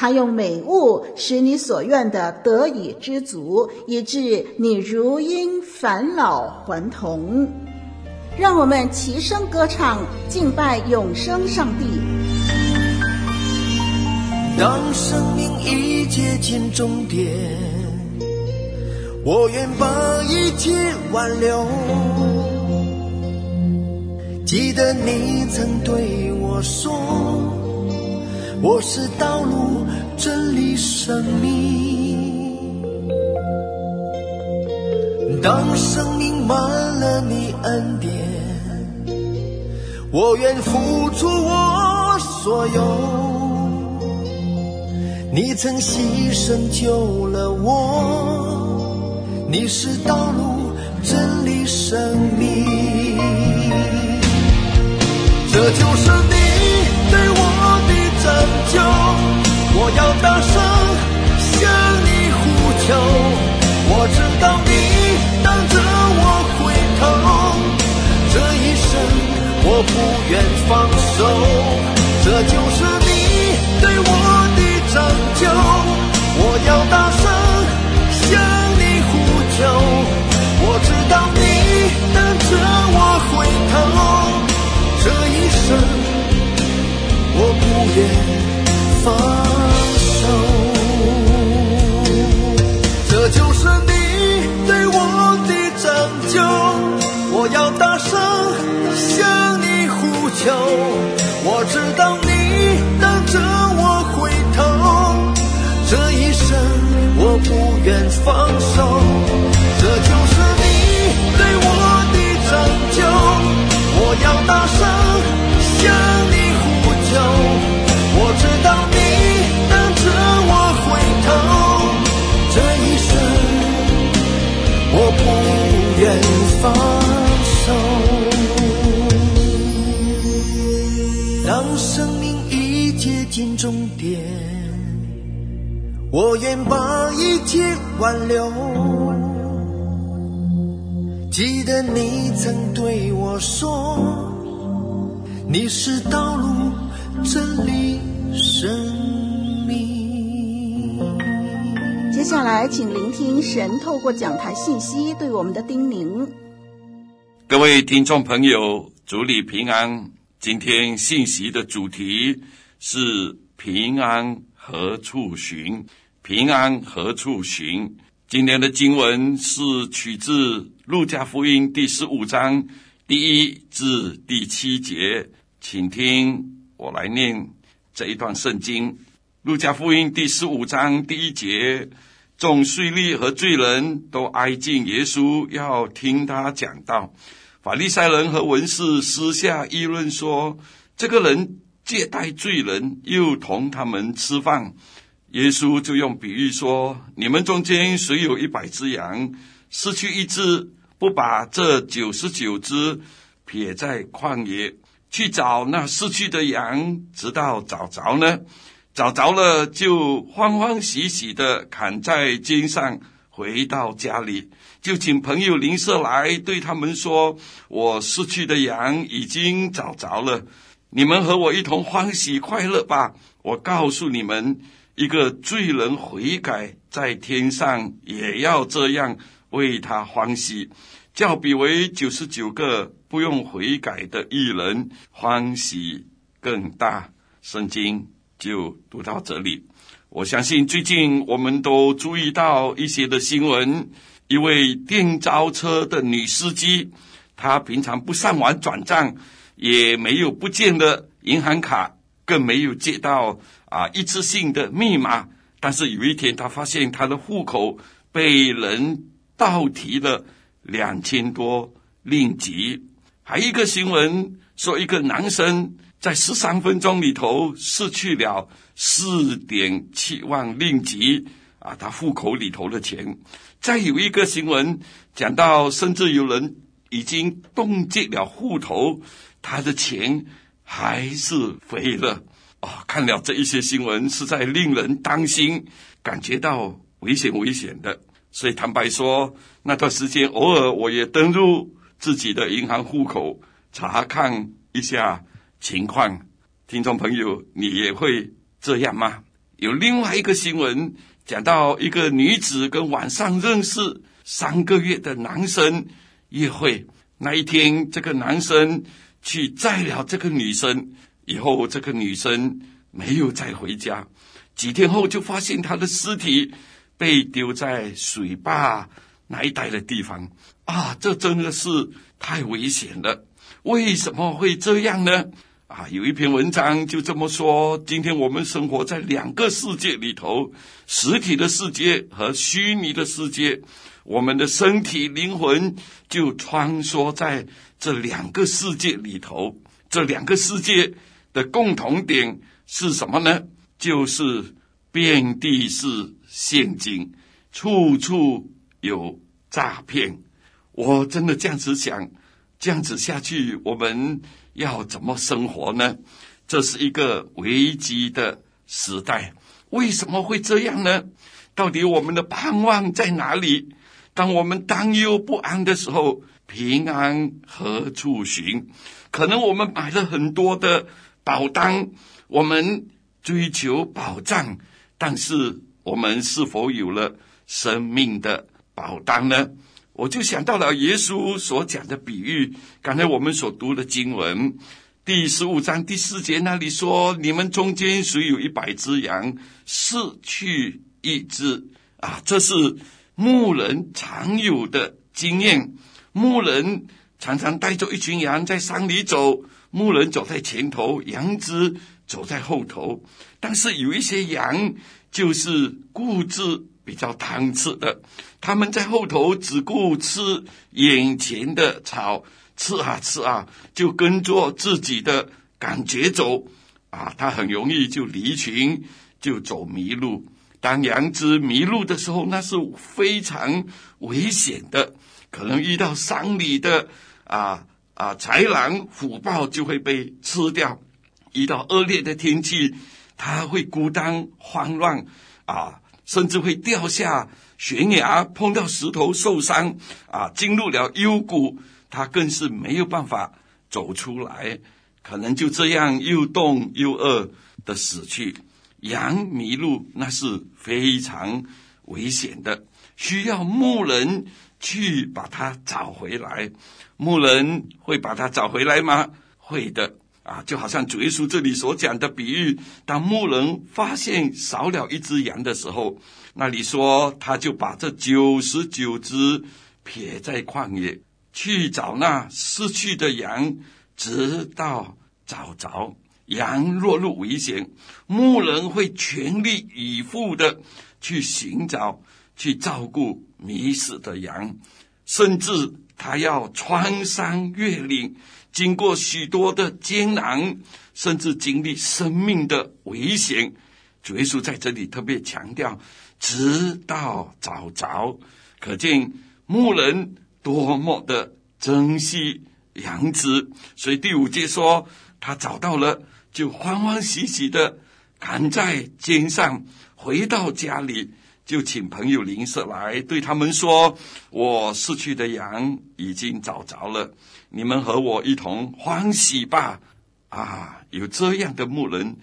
他用美物使你所愿的得以知足，以致你如因返老还童。让我们齐声歌唱，敬拜永生上帝。当生命已接近终点，我愿把一切挽留。记得你曾对我说。我是道路、真理、生命。当生命满了你恩典，我愿付出我所有。你曾牺牲救了我，你是道路、真理、生命。这就是我不愿放手。这就是你对我的拯救。我要大声向你呼救。我知道你等着我回头，这一生。我不愿放不愿放手，挽留。记得你曾对我说。你是道路、真理、生命。接下来，请聆听神透过讲台信息对我们的叮咛。各位听众朋友，主里平安。今天信息的主题是平安何处寻？平安何处寻？今天的经文是取自路加福音第十五章第一至第七节。请听我来念这一段圣经，《路加福音》第十五章第一节：众税吏和罪人都挨近耶稣，要听他讲道。法利赛人和文士私下议论说：“这个人接待罪人，又同他们吃饭。”耶稣就用比喻说：“你们中间谁有一百只羊，失去一只，不把这九十九只撇在旷野？”去找那失去的羊，直到找着呢。找着了，就欢欢喜喜的扛在肩上，回到家里，就请朋友邻舍来，对他们说：“我失去的羊已经找着了，你们和我一同欢喜快乐吧。”我告诉你们，一个罪人悔改，在天上也要这样为他欢喜。较比为九十九个不用悔改的艺人欢喜更大。圣经就读到这里。我相信最近我们都注意到一些的新闻，一位电召车的女司机，她平常不上网转账，也没有不见的银行卡，更没有接到啊一次性的密码。但是有一天，他发现他的户口被人盗提了两千多令吉。还一个新闻说，一个男生在十三分钟里头失去了。四点七万令吉啊，他户口里头的钱。再有一个新闻讲到，甚至有人已经冻结了户头，他的钱还是飞了哦！看了这一些新闻，实在令人担心，感觉到危险危险的。所以坦白说，那段时间偶尔我也登入自己的银行户口查看一下情况。听众朋友，你也会？这样吗？有另外一个新闻讲到一个女子跟网上认识三个月的男生约会，那一天这个男生去载了这个女生，以后这个女生没有再回家，几天后就发现她的尸体被丢在水坝那一带的地方啊，这真的是太危险了！为什么会这样呢？啊，有一篇文章就这么说：今天我们生活在两个世界里头，实体的世界和虚拟的世界，我们的身体灵魂就穿梭在这两个世界里头。这两个世界的共同点是什么呢？就是遍地是陷阱，处处有诈骗。我真的这样子想，这样子下去，我们。要怎么生活呢？这是一个危机的时代，为什么会这样呢？到底我们的盼望在哪里？当我们担忧不安的时候，平安何处寻？可能我们买了很多的保单，我们追求保障，但是我们是否有了生命的保单呢？我就想到了耶稣所讲的比喻，刚才我们所读的经文第十五章第四节那里说：“你们中间谁有一百只羊，失去一只啊？”这是牧人常有的经验。牧人常常带着一群羊在山里走，牧人走在前头，羊只走在后头。但是有一些羊就是固执。比较贪吃的，他们在后头只顾吃眼前的草，吃啊吃啊，就跟着自己的感觉走，啊，他很容易就离群，就走迷路。当羊只迷路的时候，那是非常危险的，可能遇到山里的啊啊豺狼虎豹就会被吃掉，遇到恶劣的天气，它会孤单慌乱啊。甚至会掉下悬崖，碰到石头受伤啊！进入了幽谷，它更是没有办法走出来，可能就这样又冻又饿的死去。羊迷路那是非常危险的，需要牧人去把它找回来。牧人会把它找回来吗？会的。啊，就好像主耶稣这里所讲的比喻，当牧人发现少了一只羊的时候，那里说他就把这九十九只撇在旷野，去找那失去的羊，直到找着。羊落入危险，牧人会全力以赴的去寻找、去照顾迷失的羊，甚至他要穿山越岭。经过许多的艰难，甚至经历生命的危险，主耶稣在这里特别强调，直到找着，可见牧人多么的珍惜羊子。所以第五节说，他找到了，就欢欢喜喜的扛在肩上，回到家里，就请朋友邻舍来，对他们说：“我失去的羊已经找着了。”你们和我一同欢喜吧！啊，有这样的牧人，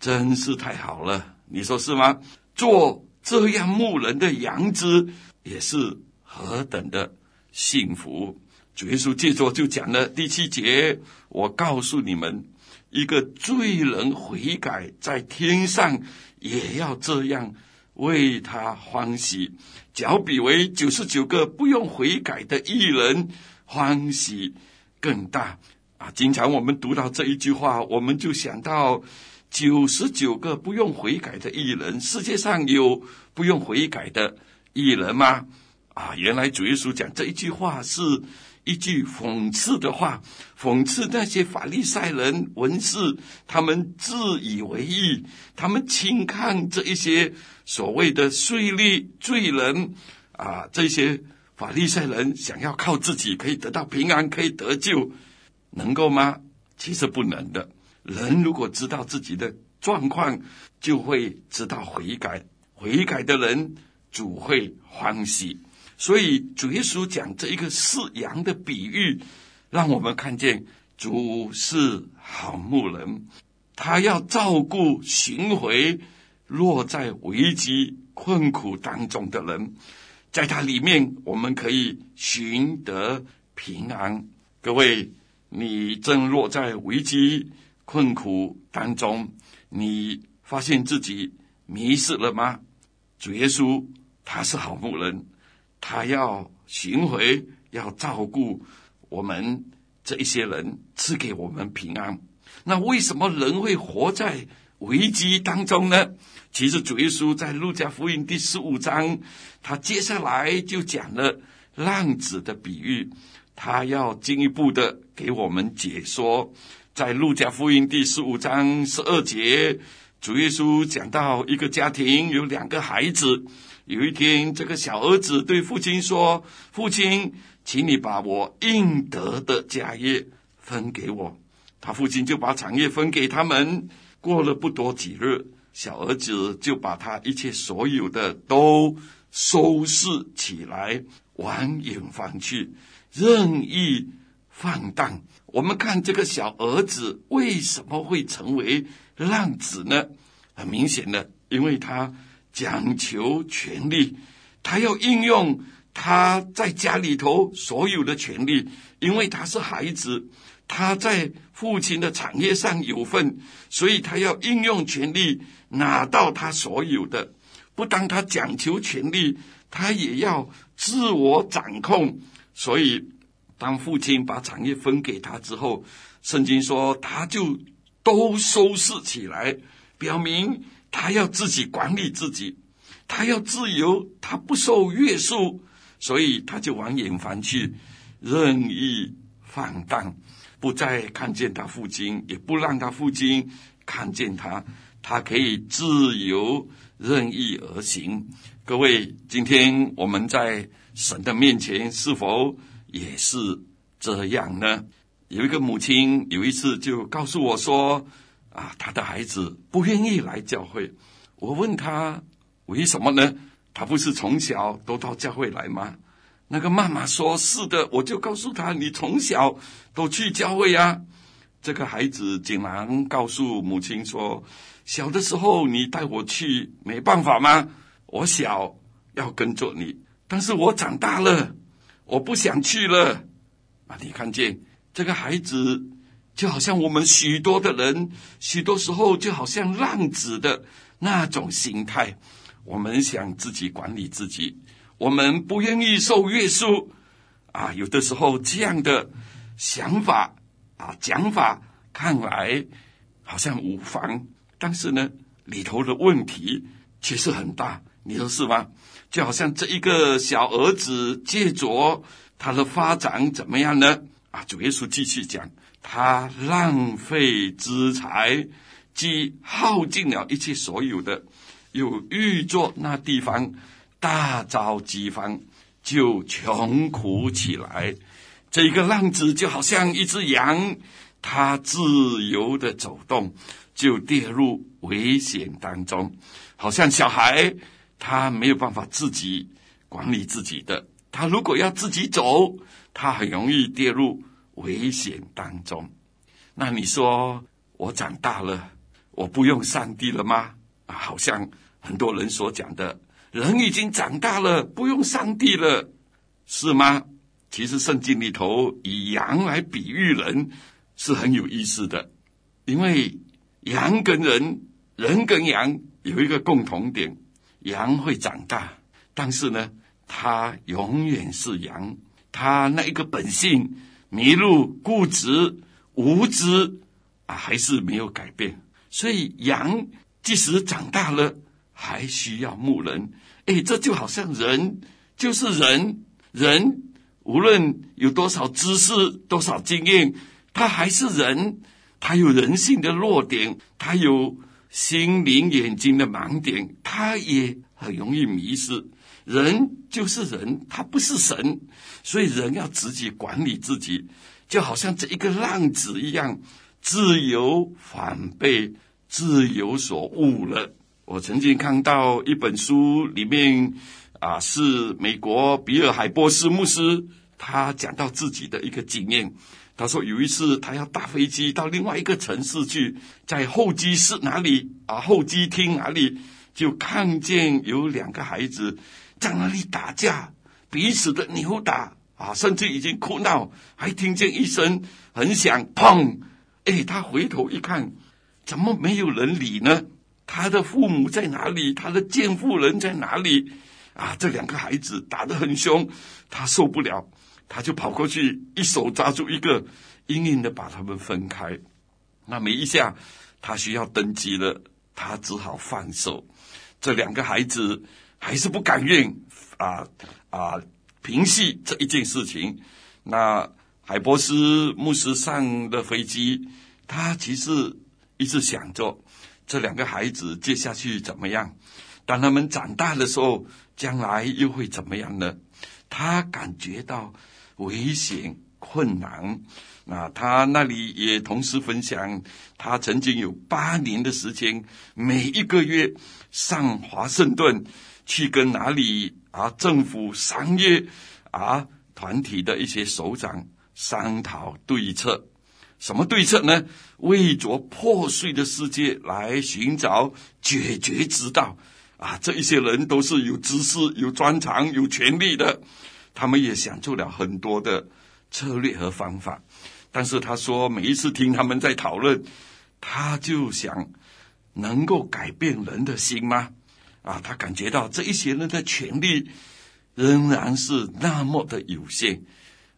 真是太好了，你说是吗？做这样牧人的羊只，也是何等的幸福！主耶稣接着就讲了第七节：我告诉你们，一个罪人悔改，在天上也要这样为他欢喜，较比为九十九个不用悔改的义人欢喜更大啊！经常我们读到这一句话，我们就想到九十九个不用悔改的义人，世界上有不用悔改的义人吗？啊，原来主耶稣讲这一句话是一句讽刺的话，讽刺那些法利赛人文士，他们自以为意，他们轻看这一些所谓的税吏罪人啊，这些法利赛人想要靠自己可以得到平安，可以得救，能够吗？其实不能的。人如果知道自己的状况，就会知道悔改，悔改的人主会欢喜。所以主耶稣讲这一个饲羊的比喻，让我们看见主是好牧人，他要照顾寻回落在危机困苦当中的人，在他里面我们可以寻得平安。各位，你正落在危机困苦当中，你发现自己迷失了吗？主耶稣他是好牧人。他要寻回，要照顾我们这一些人，赐给我们平安。那为什么人会活在危机当中呢？其实主耶稣在路加福音第十五章，他接下来就讲了浪子的比喻，他要进一步的给我们解说。在路加福音第十五章十二节，主耶稣讲到一个家庭有两个孩子。有一天，这个小儿子对父亲说：“父亲，请你把我应得的家业分给我。”他父亲就把产业分给他们。过了不多几日，小儿子就把他一切所有的都收拾起来，往远方去，任意放荡。我们看这个小儿子为什么会成为浪子呢？很明显的，因为他。讲求权利，他要应用他在家里头所有的权利，因为他是孩子，他在父亲的产业上有份，所以他要应用权利拿到他所有的。不当他讲求权利，他也要自我掌控。所以，当父亲把产业分给他之后，圣经说他就都收拾起来，表明。他要自己管理自己，他要自由，他不受约束，所以他就往远方去，任意放荡，不再看见他父亲，也不让他父亲看见他，他可以自由任意而行。各位，今天我们在神的面前是否也是这样呢？有一个母亲有一次就告诉我说。啊，他的孩子不愿意来教会。我问他为什么呢？他不是从小都到教会来吗？那个妈妈说：“是的。”我就告诉他：“你从小都去教会啊。”这个孩子竟然告诉母亲说：“小的时候你带我去，没办法吗？我小要跟着你，但是我长大了，我不想去了。”啊，你看见这个孩子？就好像我们许多的人，许多时候就好像浪子的那种心态，我们想自己管理自己，我们不愿意受约束，啊，有的时候这样的想法啊讲法看来好像无妨，但是呢，里头的问题其实很大，你说是吗？就好像这一个小儿子借着他的发展怎么样呢？啊，主耶稣继续讲。他浪费资财，既耗尽了一切所有的，又遇着那地方大遭饥荒，就穷苦起来。这一个浪子就好像一只羊，他自由的走动，就跌入危险当中，好像小孩，他没有办法自己管理自己的。他如果要自己走，他很容易跌入。危险当中，那你说我长大了，我不用上帝了吗？好像很多人所讲的，人已经长大了，不用上帝了，是吗？其实圣经里头以羊来比喻人是很有意思的。因为羊跟人，人跟羊有一个共同点，羊会长大，但是呢，它永远是羊，它那一个本性迷路、固执、无知啊，还是没有改变。所以羊即使长大了，还需要牧人。哎，这就好像人就是人，人无论有多少知识、多少经验，他还是人。他有人性的弱点，他有心灵眼睛的盲点，他也很容易迷失。人就是人，他不是神，所以人要自己管理自己，就好像这一个浪子一样，自由反被自由所误了。我曾经看到一本书，里面啊是美国比尔海波斯牧师，他讲到自己的一个经验。他说有一次他要搭飞机到另外一个城市去，在候机室哪里啊，候机厅哪里就看见有两个孩子在那里打架，彼此的扭打啊，甚至已经哭闹，还听见一声很响砰！哎，他回头一看，怎么没有人理呢？他的父母在哪里？他的监护人在哪里？啊，这两个孩子打得很凶，他受不了。他就跑过去，一手抓住一个，硬硬的把他们分开。那没一下，他需要登机了，他只好放手。这两个孩子还是不甘愿啊啊，平息这一件事情。那海波斯牧师上的飞机，他其实一直想着这两个孩子接下去怎么样。当他们长大的时候，将来又会怎么样呢？他感觉到。危险困难，那他那里也同时分享，他曾经有八年的时间，每一个月上华盛顿去跟哪里啊政府、商业啊团体的一些首长商讨对策。什么对策呢？为着破碎的世界来寻找解决之道。啊，这一些人都是有知识、有专长、有权力的。他们也想出了很多的策略和方法，但是他说，每一次听他们在讨论，他就想能够改变人的心吗？啊，他感觉到这一些人的权力仍然是那么的有限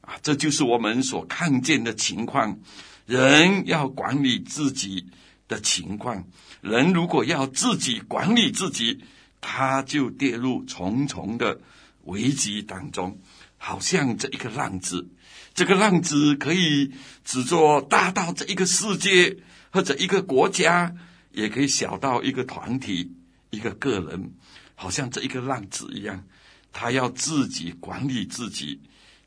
啊，这就是我们所看见的情况。人要管理自己的情况，人如果要自己管理自己，他就跌入重重的。危机当中，好像这一个浪子，这个浪子可以只做大到这一个世界或者一个国家，也可以小到一个团体、一个个人，好像这一个浪子一样，他要自己管理自己，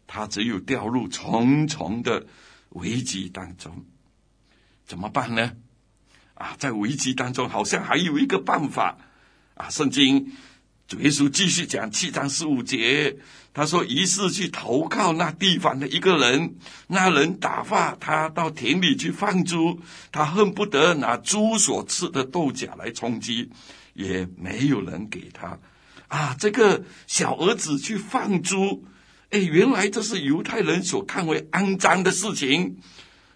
他只有掉入重重的危机当中，怎么办呢？啊，在危机当中，好像还有一个办法啊，圣经。主耶稣继续讲七章十五节，他说：“于是去投靠那地方的一个人，那人打发他到田里去放猪，他恨不得拿猪所吃的豆荚来充饥，也没有人给他。啊，这个小儿子去放猪，哎，原来这是犹太人所看为肮脏的事情。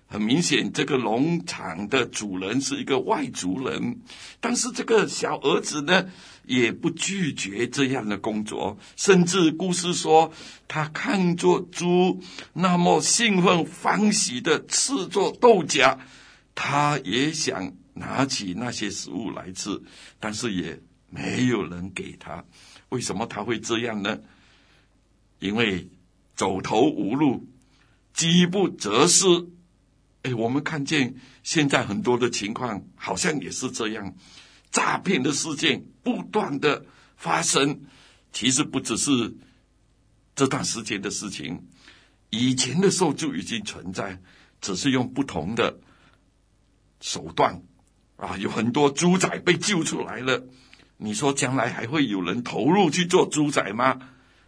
很明显，这个农场的主人是一个外族人，但是这个小儿子呢？”也不拒绝这样的工作，甚至故事说，他看着猪那么兴奋欢喜的吃着豆荚，他也想拿起那些食物来吃，但是也没有人给他。为什么他会这样呢？因为走投无路，饥不择食。哎，我们看见现在很多的情况，好像也是这样。诈骗的事件不断的发生，其实不只是这段时间的事情，以前的时候就已经存在，只是用不同的手段啊，有很多猪仔被救出来了。你说将来还会有人投入去做猪仔吗？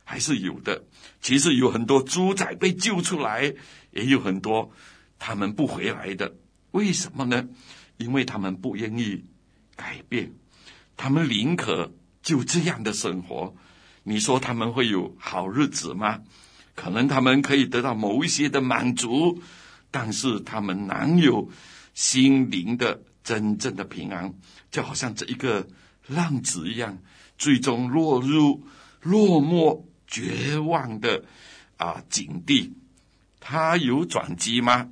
还是有的。其实有很多猪仔被救出来，也有很多他们不回来的。为什么呢？因为他们不愿意。改变，他们宁可就这样的生活。你说他们会有好日子吗？可能他们可以得到某一些的满足，但是他们难有心灵的真正的平安，就好像这一个浪子一样，最终落入落寞绝望的啊境地。他有转机吗？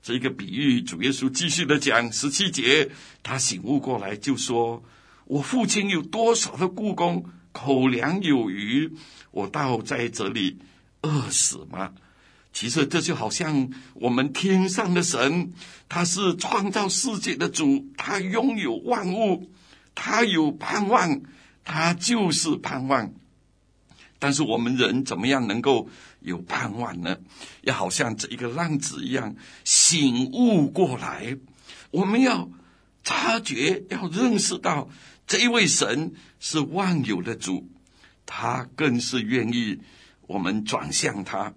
这个比喻，主耶稣继续的讲十七节，他醒悟过来就说：“我父亲有多少的雇工，口粮有余，我倒在这里饿死吗？”其实这就好像我们天上的神，他是创造世界的主，他拥有万物，他有盼望，他就是盼望。但是我们人怎么样能够有盼望呢？要好像这一个浪子一样醒悟过来，我们要察觉，要认识到这一位神是万有的主，他更是愿意我们转向他。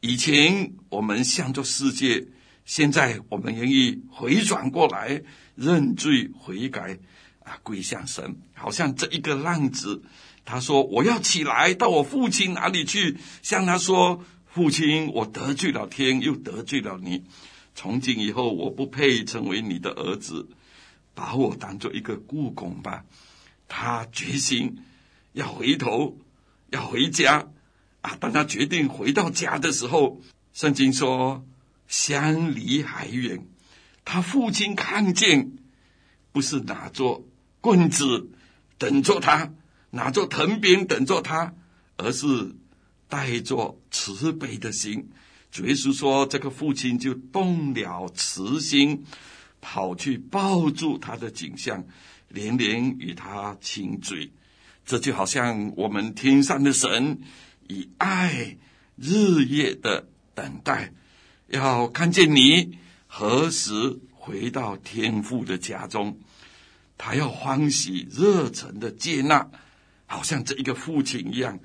以前我们向着世界，现在我们愿意回转过来，认罪悔改，啊，归向神，好像这一个浪子。他说：“我要起来到我父亲那里去，向他说：‘父亲，我得罪了天，又得罪了你。从今以后，我不配成为你的儿子，把我当做一个雇工吧。’他决心要回头，要回家。啊，当他决定回到家的时候，圣经说相离还远。他父亲看见，不是拿着棍子等着他。”拿着藤鞭等着他，而是带着慈悲的心。主耶稣说：“这个父亲就动了慈心，跑去抱住他的颈项，连连与他亲嘴。这就好像我们天上的神以爱日夜的等待，要看见你何时回到天父的家中，他要欢喜热忱的接纳。”好像这一个父亲一样，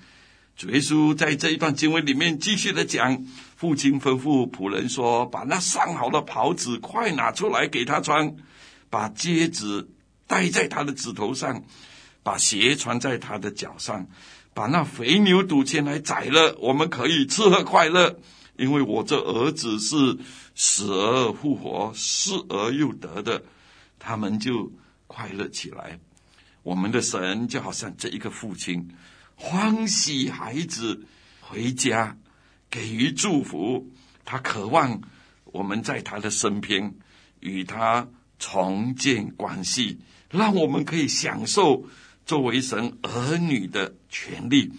主耶稣在这一段经文里面继续的讲，父亲吩咐仆人说：“把那上好的袍子快拿出来给他穿，把戒指戴在他的指头上，把鞋穿在他的脚上，把那肥牛犊牵来宰了，我们可以吃喝快乐，因为我这儿子是死而复活，失而又得的，他们就快乐起来。”我们的神就好像这一个父亲，欢喜孩子回家，给予祝福。他渴望我们在他的身边，与他重建关系，让我们可以享受作为神儿女的权利。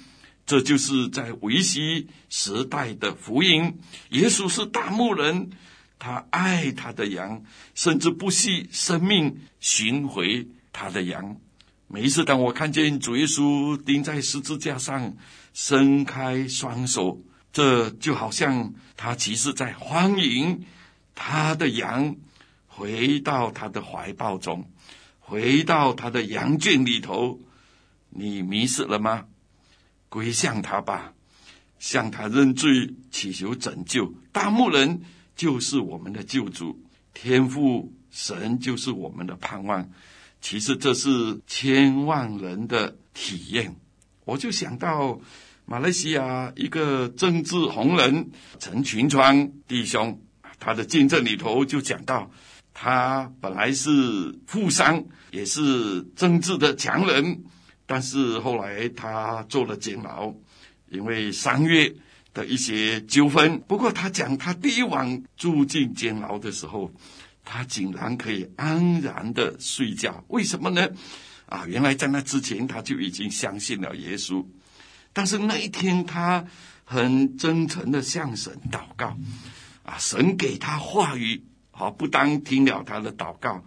这就是在维希时代的福音。耶稣是大牧人，他爱他的羊，甚至不惜生命寻回他的羊。每一次，当我看见主耶稣钉在十字架上，伸开双手，这就好像他其实在欢迎他的羊回到他的怀抱中，回到他的羊圈里头。你迷失了吗？归向他吧，向他认罪，祈求拯救。大牧人就是我们的救主，天父神就是我们的盼望。其实这是千万人的体验，我就想到马来西亚一个政治红人陈群川弟兄，他的见证里头就讲到，他本来是富商，也是政治的强人，但是后来他做了监牢，因为商业的一些纠纷。不过他讲，他第一晚住进监牢的时候。他竟然可以安然的睡觉，为什么呢？啊，原来在那之前他就已经相信了耶稣，但是那一天他很真诚的向神祷告，啊，神给他话语，好，不当听了他的祷告，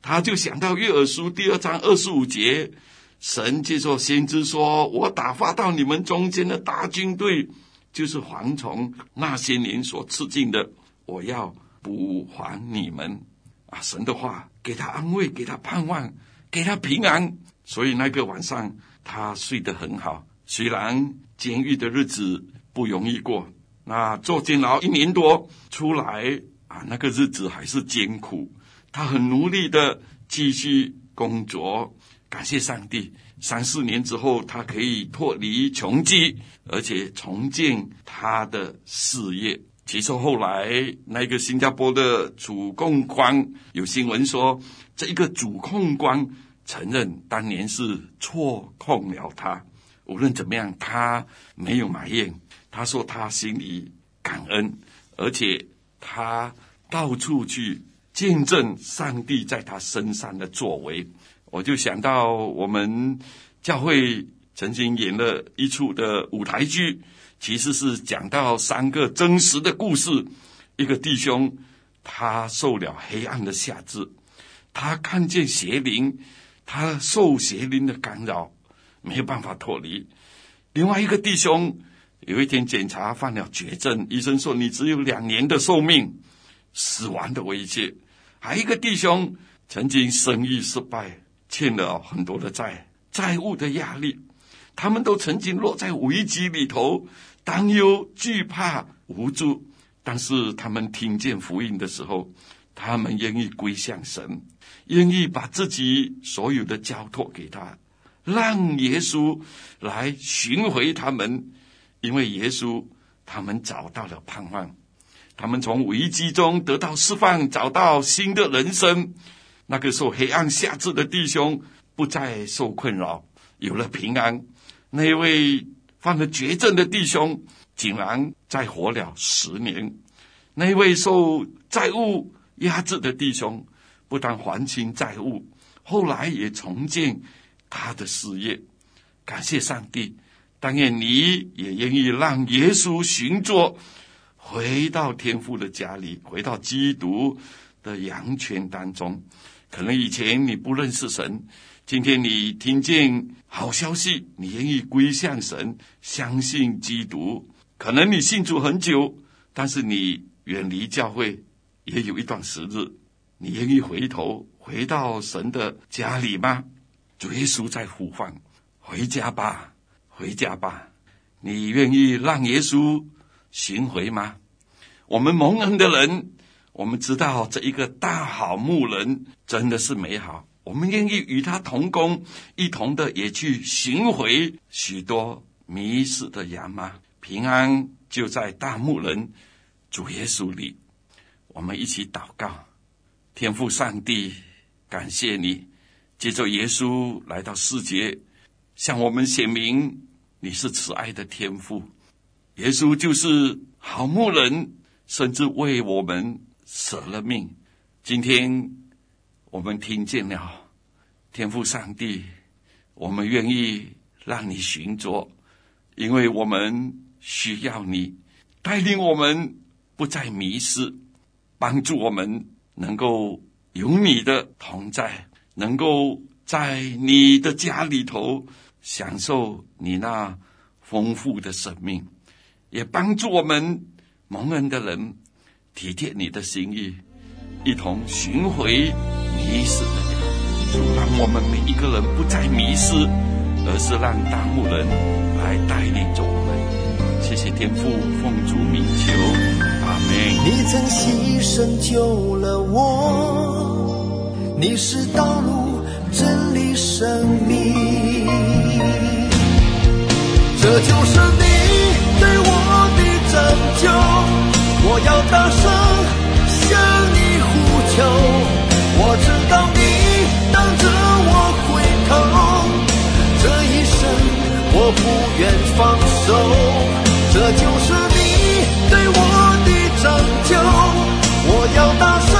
他就想到约珥书第二章二十五节，神接受先知说：“我打发到你们中间的大军队，就是蝗虫那些年所吃尽的，我要。”补还你们啊！神的话给他安慰，给他盼望，给他平安。所以那个晚上他睡得很好。虽然监狱的日子不容易过，那坐监牢一年多出来啊，那个日子还是艰苦。他很努力的继续工作，感谢上帝。三四年之后，他可以脱离穷饥，而且重建他的事业。其实后来那个新加坡的主控官有新闻说，这一个主控官承认当年是错控了他。无论怎么样，他没有埋怨，他说他心里感恩，而且他到处去见证上帝在他身上的作为。我就想到我们教会曾经演了一出的舞台剧。其实是讲到三个真实的故事：一个弟兄，他受了黑暗的辖制，他看见邪灵，他受邪灵的干扰，没有办法脱离；另外一个弟兄，有一天检查犯了绝症，医生说你只有两年的寿命，死亡的威胁；还一个弟兄，曾经生意失败，欠了很多的债，债务的压力，他们都曾经落在危机里头。担忧、惧怕、无助，但是他们听见福音的时候，他们愿意归向神，愿意把自己所有的交托给他，让耶稣来寻回他们，因为耶稣他们找到了盼望，他们从危机中得到释放，找到新的人生。那个受黑暗辖制的弟兄不再受困扰，有了平安。那位。犯了绝症的弟兄，竟然再活了十年；那位受债务压制的弟兄，不但还清债务，后来也重建他的事业。感谢上帝！但愿你也愿意让耶稣寻作，回到天父的家里，回到基督的羊圈当中。可能以前你不认识神。今天你听见好消息，你愿意归向神，相信基督。可能你信主很久，但是你远离教会也有一段时日。你愿意回头回到神的家里吗？主耶稣在呼唤，回家吧，回家吧。你愿意让耶稣寻回吗？我们蒙恩的人，我们知道这一个大好牧人真的是美好。我们愿意与他同工，一同的也去寻回许多迷失的羊吗？平安就在大牧人主耶稣里。我们一起祷告，天父上帝，感谢你，借着耶稣来到世界，向我们显明你是慈爱的天父。耶稣就是好牧人，甚至为我们舍了命。今天。我们听见了，天父上帝，我们愿意让你寻着，因为我们需要你带领我们，不再迷失，帮助我们能够有你的同在，能够在你的家里头享受你那丰富的生命，也帮助我们蒙恩的人体贴你的心意，一同寻回。迷失，主让我们每一个人不再迷失，而是让大牧人来带领着我们。谢谢天父，奉主名求，阿门。你曾牺牲救了我，你是道路、真理、生命，这就是你对我的拯救。我要大声向你呼求。我知道你等着我回头，这一生我不愿放手，这就是你对我的拯救。我要大声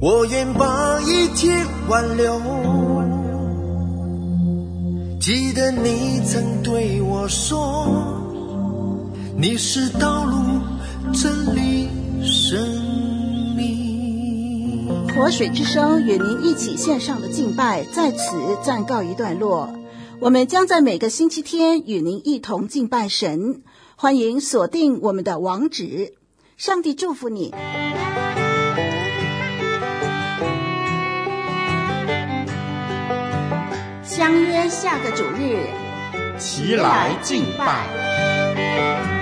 我愿把一切挽留。记得你曾对我说，你是道路、真理、生命。活水之声与您一起线上的敬拜，在此暂告一段落。我们将在每个星期天与您一同敬拜神，欢迎锁定我们的网址。上帝祝福你。相约下个主日，齐来敬拜。